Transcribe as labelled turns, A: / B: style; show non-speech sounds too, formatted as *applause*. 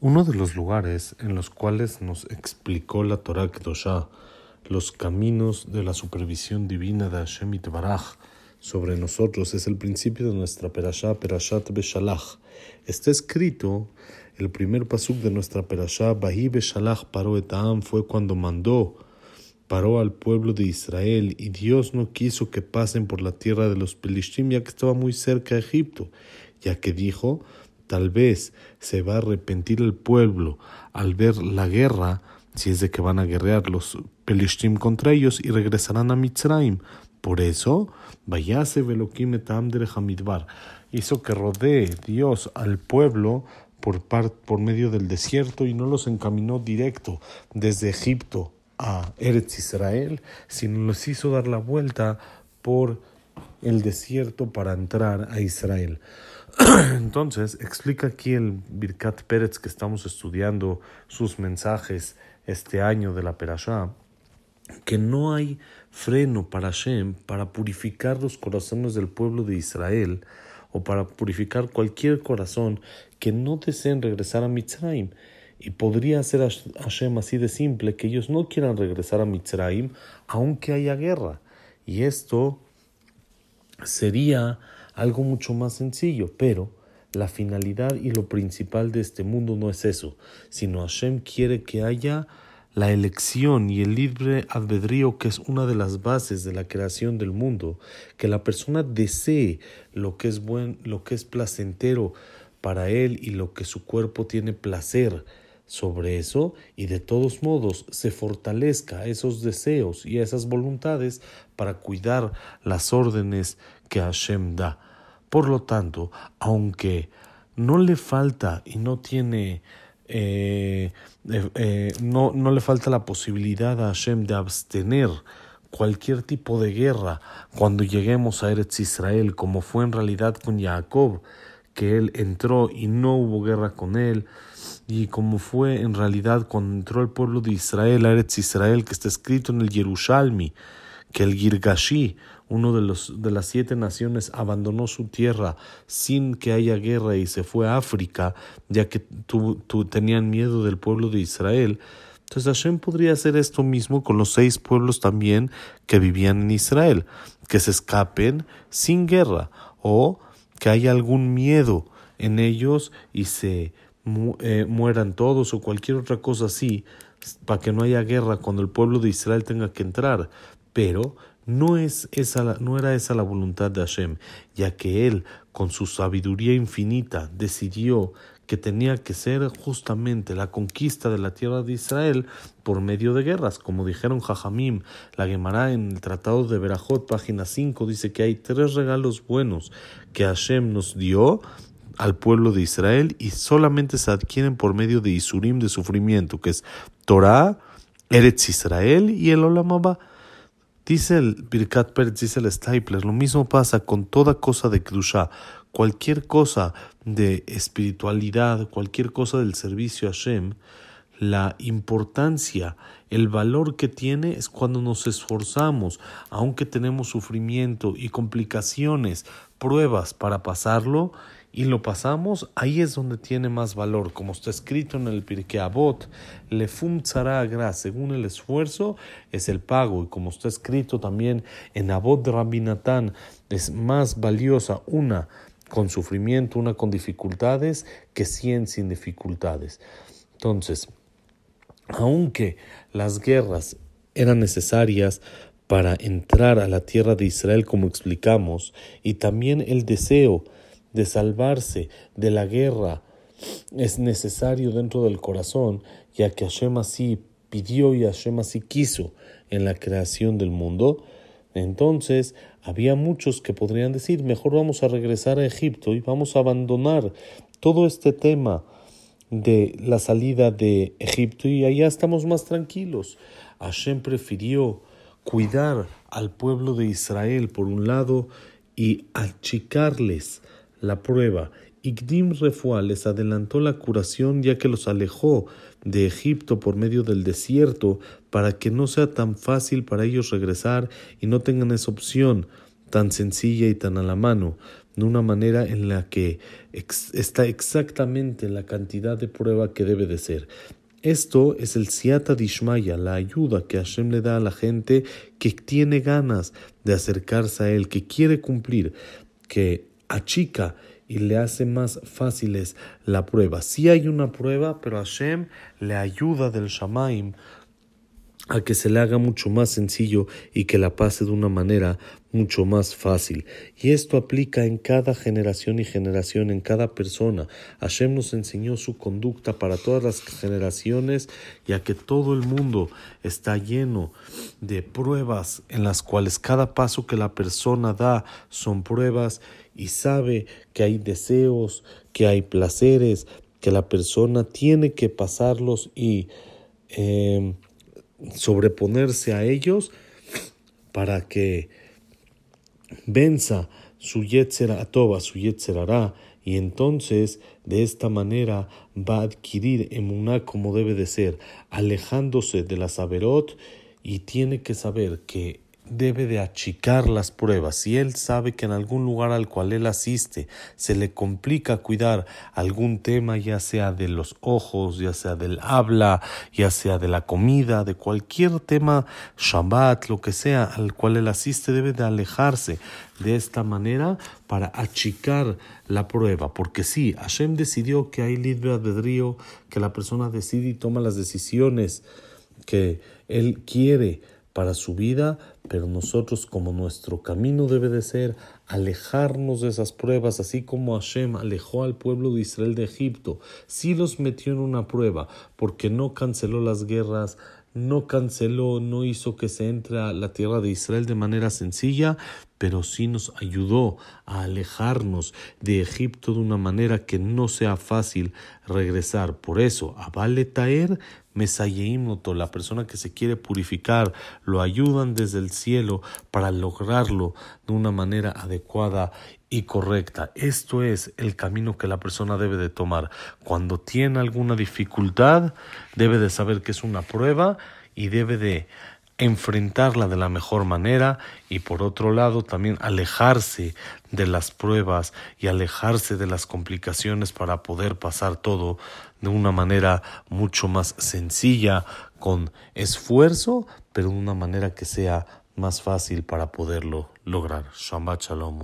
A: Uno de los lugares en los cuales nos explicó la Torah Kedoshah los caminos de la supervisión divina de Hashem Baraj sobre nosotros es el principio de nuestra Perashá, Perashat Beshalach. Está escrito, el primer pasuk de nuestra Perashá, Bahi Beshalach paró etam, fue cuando mandó, paró al pueblo de Israel y Dios no quiso que pasen por la tierra de los Pelishtim ya que estaba muy cerca de Egipto, ya que dijo, Tal vez se va a arrepentir el pueblo al ver la guerra, si es de que van a guerrear los Pelishtim contra ellos y regresarán a Mitzrayim. Por eso, vayase Velokim etamder Hamidbar, hizo que rodee Dios al pueblo por, por medio del desierto y no los encaminó directo desde Egipto a Eretz Israel, sino los hizo dar la vuelta por el desierto para entrar a Israel. *clears throat* Entonces, explica aquí el Birkat Pérez que estamos estudiando sus mensajes este año de la Perashá, que no hay freno para Hashem para purificar los corazones del pueblo de Israel o para purificar cualquier corazón que no deseen regresar a Mitzrayim. Y podría ser Hashem así de simple que ellos no quieran regresar a Mitzrayim aunque haya guerra. Y esto sería algo mucho más sencillo, pero la finalidad y lo principal de este mundo no es eso, sino Hashem quiere que haya la elección y el libre albedrío que es una de las bases de la creación del mundo, que la persona desee lo que es buen, lo que es placentero para él y lo que su cuerpo tiene placer sobre eso y de todos modos se fortalezca esos deseos y esas voluntades para cuidar las órdenes que Hashem da. Por lo tanto, aunque no le falta y no tiene eh, eh, eh, no, no le falta la posibilidad a Hashem de abstener cualquier tipo de guerra cuando lleguemos a Eretz Israel, como fue en realidad con Jacob, que él entró y no hubo guerra con él, y como fue en realidad cuando entró el pueblo de Israel a Eretz Israel, que está escrito en el Yerushalmi, que el Girgashi, uno de, los, de las siete naciones, abandonó su tierra sin que haya guerra y se fue a África, ya que tu, tenían miedo del pueblo de Israel. Entonces Hashem podría hacer esto mismo con los seis pueblos también que vivían en Israel, que se escapen sin guerra o que haya algún miedo en ellos y se eh, mueran todos o cualquier otra cosa así, para que no haya guerra cuando el pueblo de Israel tenga que entrar. Pero no, es esa, no era esa la voluntad de Hashem, ya que Él, con su sabiduría infinita, decidió que tenía que ser justamente la conquista de la tierra de Israel por medio de guerras. Como dijeron Jajamim, la Gemara en el Tratado de Berajot, página 5, dice que hay tres regalos buenos que Hashem nos dio al pueblo de Israel y solamente se adquieren por medio de Isurim de sufrimiento, que es Torah, Eretz Israel y el Olam Dice el Birkat Pérez, dice el Stapler, lo mismo pasa con toda cosa de Kedusha, cualquier cosa de espiritualidad, cualquier cosa del servicio a Hashem, la importancia, el valor que tiene es cuando nos esforzamos, aunque tenemos sufrimiento y complicaciones, pruebas para pasarlo, y lo pasamos, ahí es donde tiene más valor. Como está escrito en el Pirkei Avot, le fum gra, según el esfuerzo es el pago. Y como está escrito también en Avot Rabinatán, es más valiosa una con sufrimiento, una con dificultades, que cien sin dificultades. Entonces, aunque las guerras eran necesarias para entrar a la tierra de Israel, como explicamos, y también el deseo de salvarse de la guerra es necesario dentro del corazón, ya que Hashem así pidió y Hashem así quiso en la creación del mundo, entonces había muchos que podrían decir, mejor vamos a regresar a Egipto y vamos a abandonar todo este tema de la salida de Egipto y allá estamos más tranquilos. Hashem prefirió cuidar al pueblo de Israel por un lado y achicarles la prueba. Igdim Refuá les adelantó la curación ya que los alejó de Egipto por medio del desierto para que no sea tan fácil para ellos regresar y no tengan esa opción tan sencilla y tan a la mano de una manera en la que está exactamente la cantidad de prueba que debe de ser. Esto es el siata dishmaya, la ayuda que Hashem le da a la gente que tiene ganas de acercarse a él, que quiere cumplir, que achica y le hace más fáciles la prueba. Sí hay una prueba, pero Hashem le ayuda del Shamaim a que se le haga mucho más sencillo y que la pase de una manera mucho más fácil. Y esto aplica en cada generación y generación, en cada persona. Hashem nos enseñó su conducta para todas las generaciones, ya que todo el mundo está lleno de pruebas en las cuales cada paso que la persona da son pruebas y sabe que hay deseos, que hay placeres, que la persona tiene que pasarlos y eh, sobreponerse a ellos para que venza su Yetzer Atoba, su Yetzer y entonces de esta manera va a adquirir emuná como debe de ser, alejándose de la Saberot y tiene que saber que debe de achicar las pruebas. Si él sabe que en algún lugar al cual él asiste se le complica cuidar algún tema, ya sea de los ojos, ya sea del habla, ya sea de la comida, de cualquier tema, Shabbat, lo que sea, al cual él asiste, debe de alejarse de esta manera para achicar la prueba. Porque sí, Hashem decidió que hay libre albedrío, que la persona decide y toma las decisiones que él quiere para su vida, pero nosotros como nuestro camino debe de ser alejarnos de esas pruebas, así como Hashem alejó al pueblo de Israel de Egipto, sí los metió en una prueba, porque no canceló las guerras, no canceló, no hizo que se entre a la tierra de Israel de manera sencilla, pero sí nos ayudó a alejarnos de Egipto de una manera que no sea fácil regresar. Por eso, a Vale Taer, Mesayeimoto, la persona que se quiere purificar, lo ayudan desde el cielo para lograrlo de una manera adecuada y correcta. Esto es el camino que la persona debe de tomar. Cuando tiene alguna dificultad, debe de saber que es una prueba y debe de enfrentarla de la mejor manera y por otro lado también alejarse de las pruebas y alejarse de las complicaciones para poder pasar todo de una manera mucho más sencilla, con esfuerzo, pero de una manera que sea más fácil para poderlo lograr. Shabbat Shalom